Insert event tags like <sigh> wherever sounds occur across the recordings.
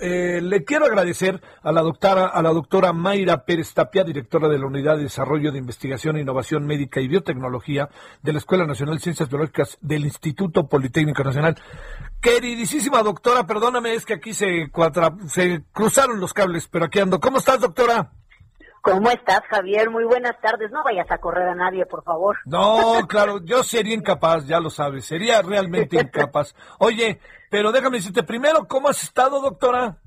Eh, le quiero agradecer a la doctora, a la doctora Mayra Pérez Tapia, directora de la Unidad de Desarrollo de Investigación e Innovación Médica y Biotecnología de la Escuela Nacional de Ciencias Biológicas del Instituto Politécnico Nacional. Queridísima doctora, perdóname, es que aquí se, se cruzaron los cables, pero aquí ando. ¿Cómo estás, doctora? ¿Cómo estás, Javier? Muy buenas tardes. No vayas a correr a nadie, por favor. No, claro, yo sería incapaz, ya lo sabes, sería realmente <laughs> incapaz. Oye, pero déjame decirte primero, ¿cómo has estado, doctora?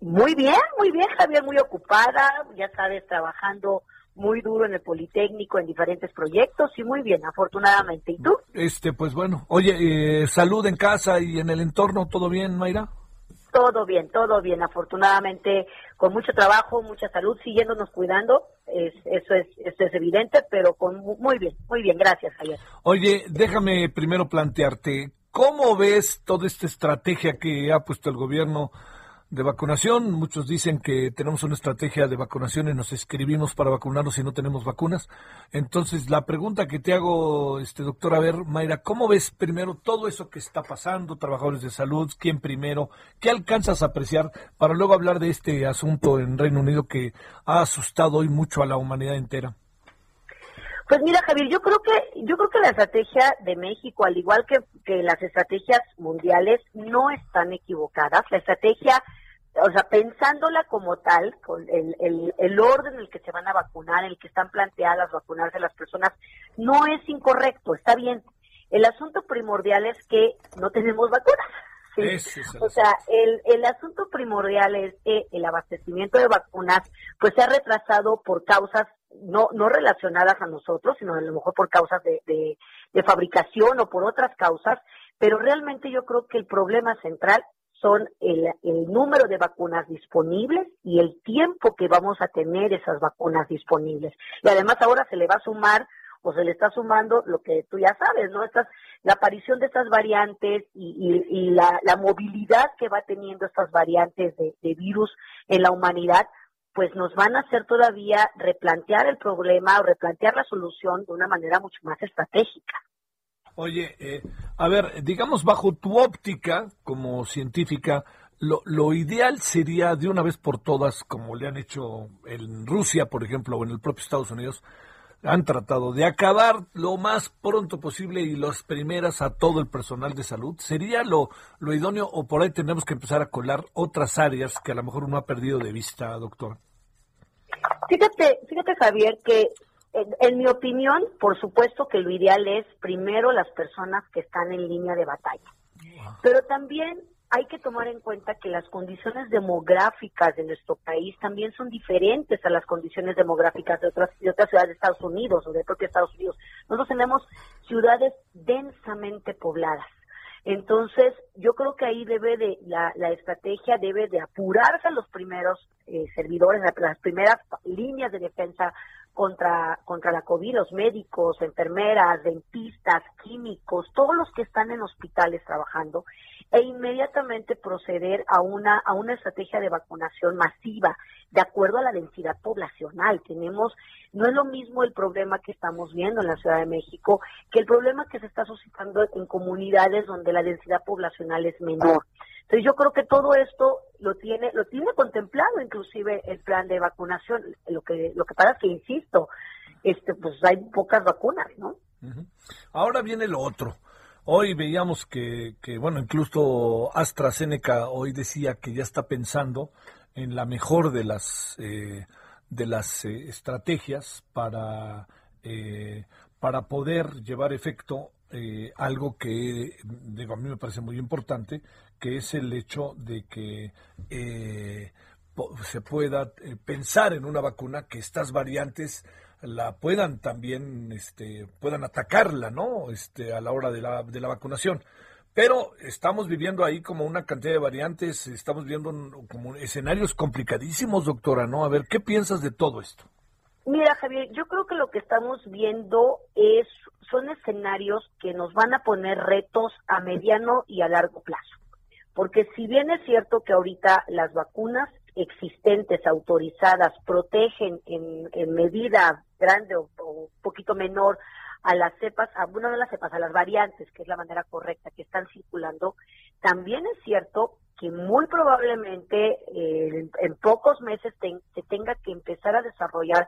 Muy bien, muy bien, Javier, muy ocupada, ya sabes, trabajando muy duro en el Politécnico, en diferentes proyectos y muy bien, afortunadamente. ¿Y tú? Este, pues bueno. Oye, eh, salud en casa y en el entorno, ¿todo bien, Mayra? Todo bien, todo bien, afortunadamente con mucho trabajo, mucha salud, siguiéndonos cuidando, es, eso, es, eso es evidente, pero con muy bien, muy bien, gracias, Javier. Oye, déjame primero plantearte, ¿cómo ves toda esta estrategia que ha puesto el gobierno de vacunación. Muchos dicen que tenemos una estrategia de vacunación y nos escribimos para vacunarnos si no tenemos vacunas. Entonces, la pregunta que te hago, este doctor, a ver, Mayra, ¿cómo ves primero todo eso que está pasando, trabajadores de salud, quién primero, qué alcanzas a apreciar para luego hablar de este asunto en Reino Unido que ha asustado hoy mucho a la humanidad entera? Pues mira, Javier, yo creo que yo creo que la estrategia de México, al igual que, que las estrategias mundiales, no están equivocadas. La estrategia o sea, pensándola como tal, con el, el, el, orden en el que se van a vacunar, en el que están planteadas vacunarse las personas, no es incorrecto, está bien. El asunto primordial es que no tenemos vacunas. ¿sí? o sea, el, el asunto primordial es que el abastecimiento de vacunas pues se ha retrasado por causas no, no relacionadas a nosotros, sino a lo mejor por causas de, de, de fabricación o por otras causas, pero realmente yo creo que el problema central son el, el, número de vacunas disponibles y el tiempo que vamos a tener esas vacunas disponibles. Y además ahora se le va a sumar o se le está sumando lo que tú ya sabes, ¿no? Estas, la aparición de estas variantes y, la, movilidad que va teniendo estas variantes de virus en la humanidad, pues nos van a hacer todavía replantear el problema o replantear la solución de una manera mucho más estratégica. Oye, eh, a ver, digamos, bajo tu óptica como científica, lo, lo, ideal sería de una vez por todas, como le han hecho en Rusia, por ejemplo, o en el propio Estados Unidos, han tratado de acabar lo más pronto posible y las primeras a todo el personal de salud. ¿Sería lo, lo idóneo o por ahí tenemos que empezar a colar otras áreas que a lo mejor uno ha perdido de vista, doctor? Fíjate, fíjate Javier, que en, en, mi opinión, por supuesto que lo ideal es primero las personas que están en línea de batalla. Pero también hay que tomar en cuenta que las condiciones demográficas de nuestro país también son diferentes a las condiciones demográficas de otras, de otras ciudades de Estados Unidos o de propio Estados Unidos. Nosotros tenemos ciudades densamente pobladas. Entonces, yo creo que ahí debe de, la, la estrategia debe de apurarse a los primeros eh, servidores, las primeras líneas de defensa contra, contra la COVID, los médicos, enfermeras, dentistas, químicos, todos los que están en hospitales trabajando, e inmediatamente proceder a una, a una estrategia de vacunación masiva, de acuerdo a la densidad poblacional. Tenemos, no es lo mismo el problema que estamos viendo en la Ciudad de México que el problema que se está suscitando en comunidades donde la densidad poblacional es menor. Entonces yo creo que todo esto lo tiene, lo tiene contemplado inclusive el plan de vacunación. Lo que, lo que pasa es que insisto, este, pues hay pocas vacunas, ¿no? Ahora viene lo otro. Hoy veíamos que, que, bueno, incluso AstraZeneca hoy decía que ya está pensando en la mejor de las eh, de las eh, estrategias para eh, para poder llevar efecto eh, algo que digo a mí me parece muy importante que es el hecho de que eh, se pueda eh, pensar en una vacuna que estas variantes la puedan también este puedan atacarla no este a la hora de la, de la vacunación Pero estamos viviendo ahí como una cantidad de variantes, estamos viendo como escenarios complicadísimos, doctora, ¿no? A ver, ¿qué piensas de todo esto? Mira, Javier, yo creo que lo que estamos viendo es son escenarios que nos van a poner retos a mediano y a largo plazo. Porque si bien es cierto que ahorita las vacunas existentes, autorizadas, protegen en, medida grande o, un poquito menor a las cepas, a, bueno, no a las cepas, a las variantes, que es la manera correcta, que están circulando, también es cierto que muy probablemente eh, en, pocos meses se tenga que empezar a desarrollar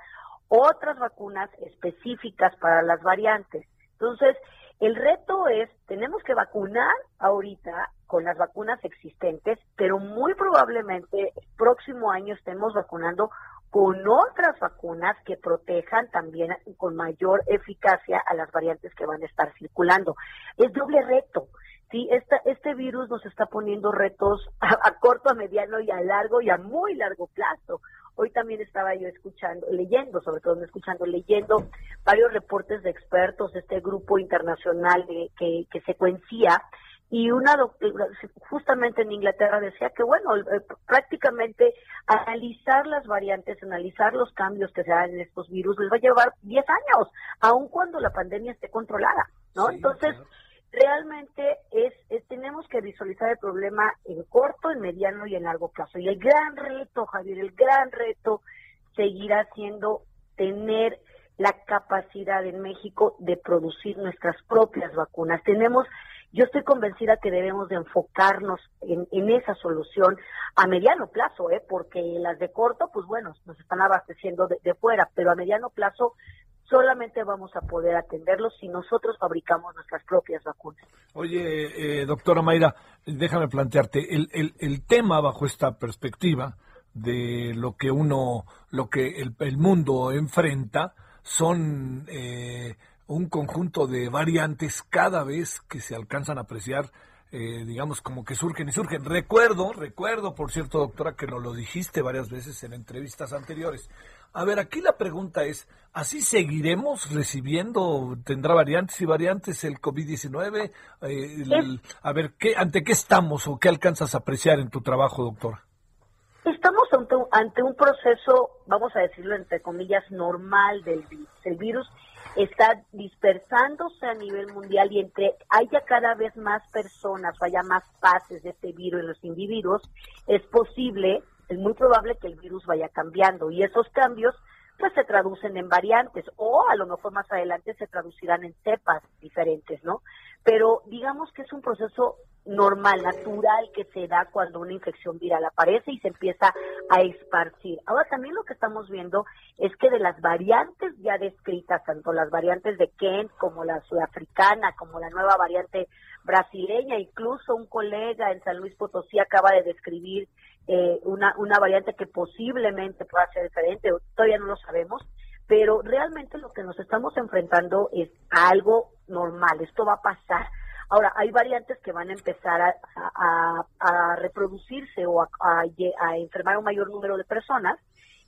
otras vacunas específicas para las variantes. Entonces, el reto es, tenemos que vacunar ahorita con las vacunas existentes, pero muy probablemente el próximo año estemos vacunando con otras vacunas que protejan también con mayor eficacia a las variantes que van a estar circulando. Es doble reto. Sí, esta, este virus nos está poniendo retos a, corto, a mediano y a largo y a muy largo plazo. Hoy también estaba yo escuchando, leyendo, sobre todo no escuchando, leyendo varios reportes de expertos de este grupo internacional de, que, que secuencia y una doctora, justamente en Inglaterra decía que bueno, eh, prácticamente analizar las variantes, analizar los cambios que se dan en estos virus les va a llevar 10 años, aun cuando la pandemia esté controlada, ¿no? Entonces, realmente es, tenemos que visualizar el problema en corto, en mediano y en largo plazo. Y el gran reto, Javier, el gran reto seguirá siendo tener la capacidad en México de producir nuestras propias vacunas. Tenemos, yo estoy convencida que debemos de enfocarnos en, en esa solución a mediano plazo, ¿eh? porque las de corto, pues bueno, nos están abasteciendo de, de fuera, pero a mediano plazo solamente vamos a poder atenderlos si nosotros fabricamos nuestras propias vacunas. Oye, eh, doctora Mayra, déjame plantearte, el, el, el, tema bajo esta perspectiva de lo que uno, lo que el, el mundo enfrenta, son eh, un conjunto de variantes cada vez que se alcanzan a apreciar eh, digamos, como que surgen y surgen. Recuerdo, recuerdo, por cierto, doctora, que nos lo dijiste varias veces en entrevistas anteriores. A ver, aquí la pregunta es, ¿así seguiremos recibiendo, tendrá variantes y variantes el COVID-19? Eh, a ver, ¿qué, ¿ante qué estamos o qué alcanzas a apreciar en tu trabajo, doctora? Estamos ante, ante un proceso, vamos a decirlo entre comillas, normal del virus. El virus está dispersándose a nivel mundial y entre haya cada vez más personas o haya más fases de este virus en los individuos, es posible, es muy probable que el virus vaya cambiando y esos cambios pues se traducen en variantes o a lo mejor más adelante se traducirán en cepas diferentes, ¿no? Pero digamos que es un proceso normal, natural que se da cuando una infección viral aparece y se empieza a esparcir. Ahora también lo que estamos viendo es que de las variantes ya descritas, tanto las variantes de Kent como la sudafricana, como la nueva variante brasileña, incluso un colega en San Luis Potosí acaba de describir eh, una, una variante que posiblemente pueda ser diferente, todavía no lo sabemos, pero realmente lo que nos estamos enfrentando es algo normal, esto va a pasar Ahora, hay variantes que van a empezar a, reproducirse o a, enfermar a un mayor número de personas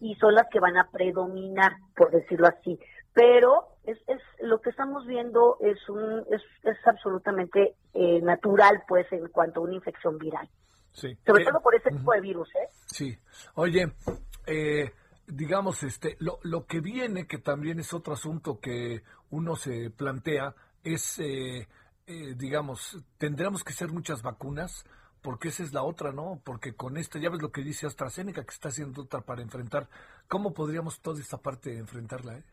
y son las que van a predominar, por decirlo así. Pero es, es lo que estamos viendo es un es, es absolutamente eh, natural, pues, en cuanto a una infección viral. Sí. Sobre todo por ese tipo de virus, ¿eh? Sí. Oye, eh, digamos, este, lo, lo que viene, que también es otro asunto que uno se plantea, es eh, eh, digamos, tendremos que ser muchas vacunas, porque esa es la otra, ¿no? Porque con esta, ya ves lo que dice AstraZeneca, que está haciendo otra para enfrentar. ¿Cómo podríamos toda esta parte enfrentarla? Eh?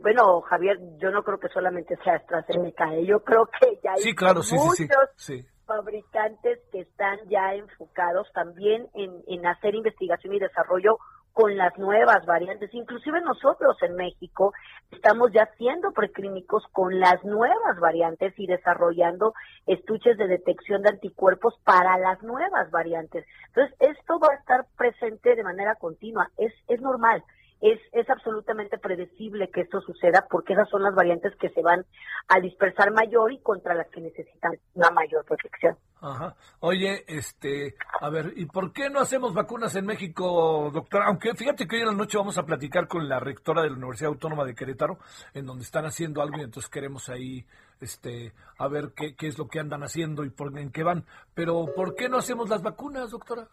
Bueno, Javier, yo no creo que solamente sea AstraZeneca, ¿eh? yo creo que ya hay muchos fabricantes que están ya enfocados también en, en hacer investigación y desarrollo con las nuevas variantes. Inclusive nosotros en México estamos ya haciendo preclínicos con las nuevas variantes y desarrollando estuches de detección de anticuerpos para las nuevas variantes. Entonces, esto va a estar presente de manera continua. Es, es normal es, es absolutamente predecible que esto suceda porque esas son las variantes que se van a dispersar mayor y contra las que necesitan una mayor protección. Ajá. Oye, este, a ver, ¿y por qué no hacemos vacunas en México, doctora? Aunque fíjate que hoy en la noche vamos a platicar con la rectora de la Universidad Autónoma de Querétaro, en donde están haciendo algo y entonces queremos ahí este, a ver qué, qué es lo que andan haciendo y por, en qué van. Pero, ¿por qué no hacemos las vacunas, doctora?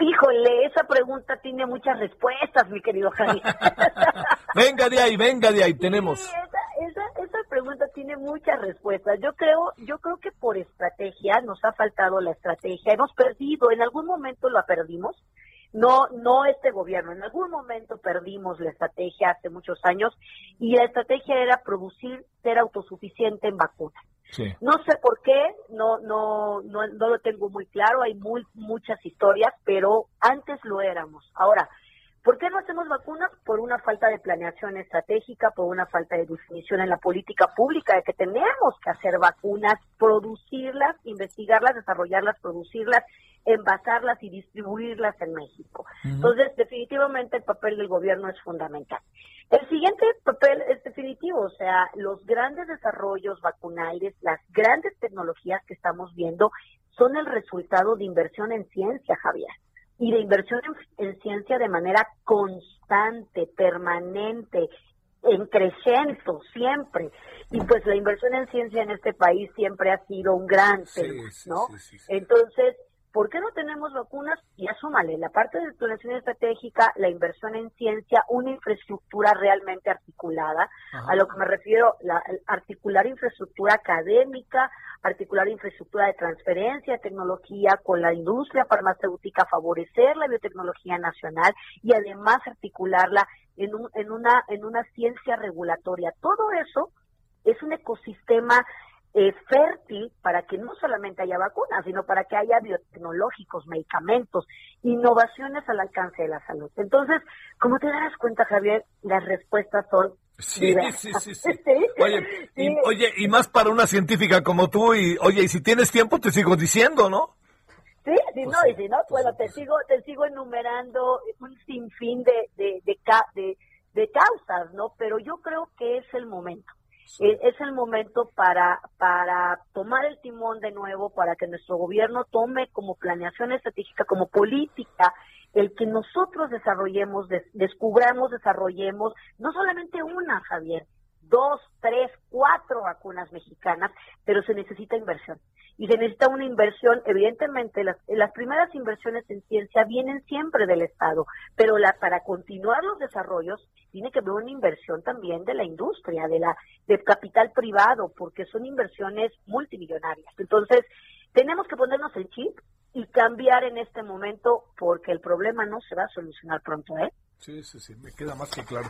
Híjole, esa pregunta tiene muchas respuestas, mi querido Javi. <laughs> venga de ahí, venga de ahí, tenemos. esa, esa, pregunta tiene muchas respuestas. Yo creo, yo creo que por estrategia nos ha faltado la estrategia. Hemos perdido, en algún momento la perdimos. No, no este gobierno. En algún momento perdimos la estrategia hace muchos años y la estrategia era producir, ser autosuficiente en vacunas. No sé por qué, no, no, no, no lo tengo muy claro, hay muy, muchas historias, pero antes lo éramos. Ahora, ¿Por qué no hacemos vacunas? Por una falta de planeación estratégica, por una falta de definición en la política pública de que tenemos que hacer vacunas, producirlas, investigarlas, desarrollarlas, producirlas, envasarlas y distribuirlas en México. Entonces, definitivamente el papel del gobierno es fundamental. El siguiente papel es definitivo, o sea, los grandes desarrollos vacunales, las grandes tecnologías que estamos viendo son el resultado de inversión en ciencia, Javier y de inversión en, ciencia de manera constante, permanente, en crecimiento siempre. Y pues la inversión en ciencia en este país siempre ha sido un gran tema, ¿no? Entonces, ¿Por qué no tenemos vacunas? Y asúmale, la parte de planeación estratégica, la inversión en ciencia, una infraestructura realmente articulada. A lo que me refiero, la, articular infraestructura académica, articular infraestructura de transferencia de tecnología con la industria farmacéutica, favorecer la biotecnología nacional y además articularla en, un, en, una, en una ciencia regulatoria. Todo eso es un ecosistema eh, fértil para que no solamente haya vacunas, sino para que haya biotecnológicos, medicamentos, innovaciones al alcance de la salud. Entonces, como te das cuenta, Javier, las respuestas son Sí, sí, sí, sí, <laughs> Oye, Y, oye, y más para una científica como tú, y oye, y si tienes tiempo te sigo diciendo, ¿no? Sí, si pues no, y si no, bueno, te sigo, te sigo enumerando un sinfín de, de, de, de, de causas, ¿no? Pero yo creo que es el momento. Eh, es el momento para, para tomar el timón de nuevo, para que nuestro gobierno tome como planeación estratégica, como política, el que nosotros desarrollemos, descubramos, desarrollemos, no solamente una, Javier, dos, tres, cuatro vacunas mexicanas, pero se necesita inversión y se necesita una inversión, evidentemente las, las primeras inversiones en ciencia vienen siempre del Estado, pero la, para continuar los desarrollos tiene que haber una inversión también de la industria, de la del capital privado, porque son inversiones multimillonarias. Entonces, tenemos que ponernos el chip y cambiar en este momento porque el problema no se va a solucionar pronto, ¿eh? Sí, sí, sí, me queda más que claro.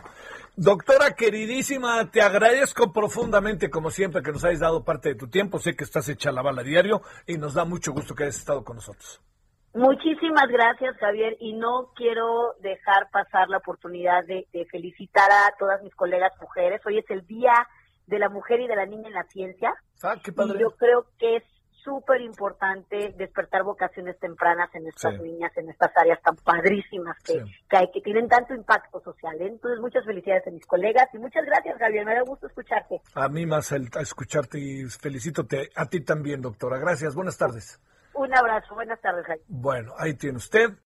Doctora queridísima, te agradezco profundamente, como siempre, que nos hayas dado parte de tu tiempo. Sé que estás hecha la bala diario y nos da mucho gusto que hayas estado con nosotros. Muchísimas gracias, Javier, y no quiero dejar pasar la oportunidad de, felicitar a todas mis colegas mujeres. Hoy es el Día de la Mujer y de la Niña en la Ciencia. Ah, qué padre. Y yo creo que es súper importante despertar vocaciones tempranas en estas niñas, en estas áreas tan padrísimas que, que, hay, que tienen tanto impacto social. ¿eh? Entonces, muchas felicidades a mis colegas y muchas gracias, Javier. Me da gusto escucharte. A mí más el, a escucharte y felicítote a ti también, doctora. Gracias. Buenas tardes. Un abrazo. Buenas tardes, Javier. Bueno, ahí tiene usted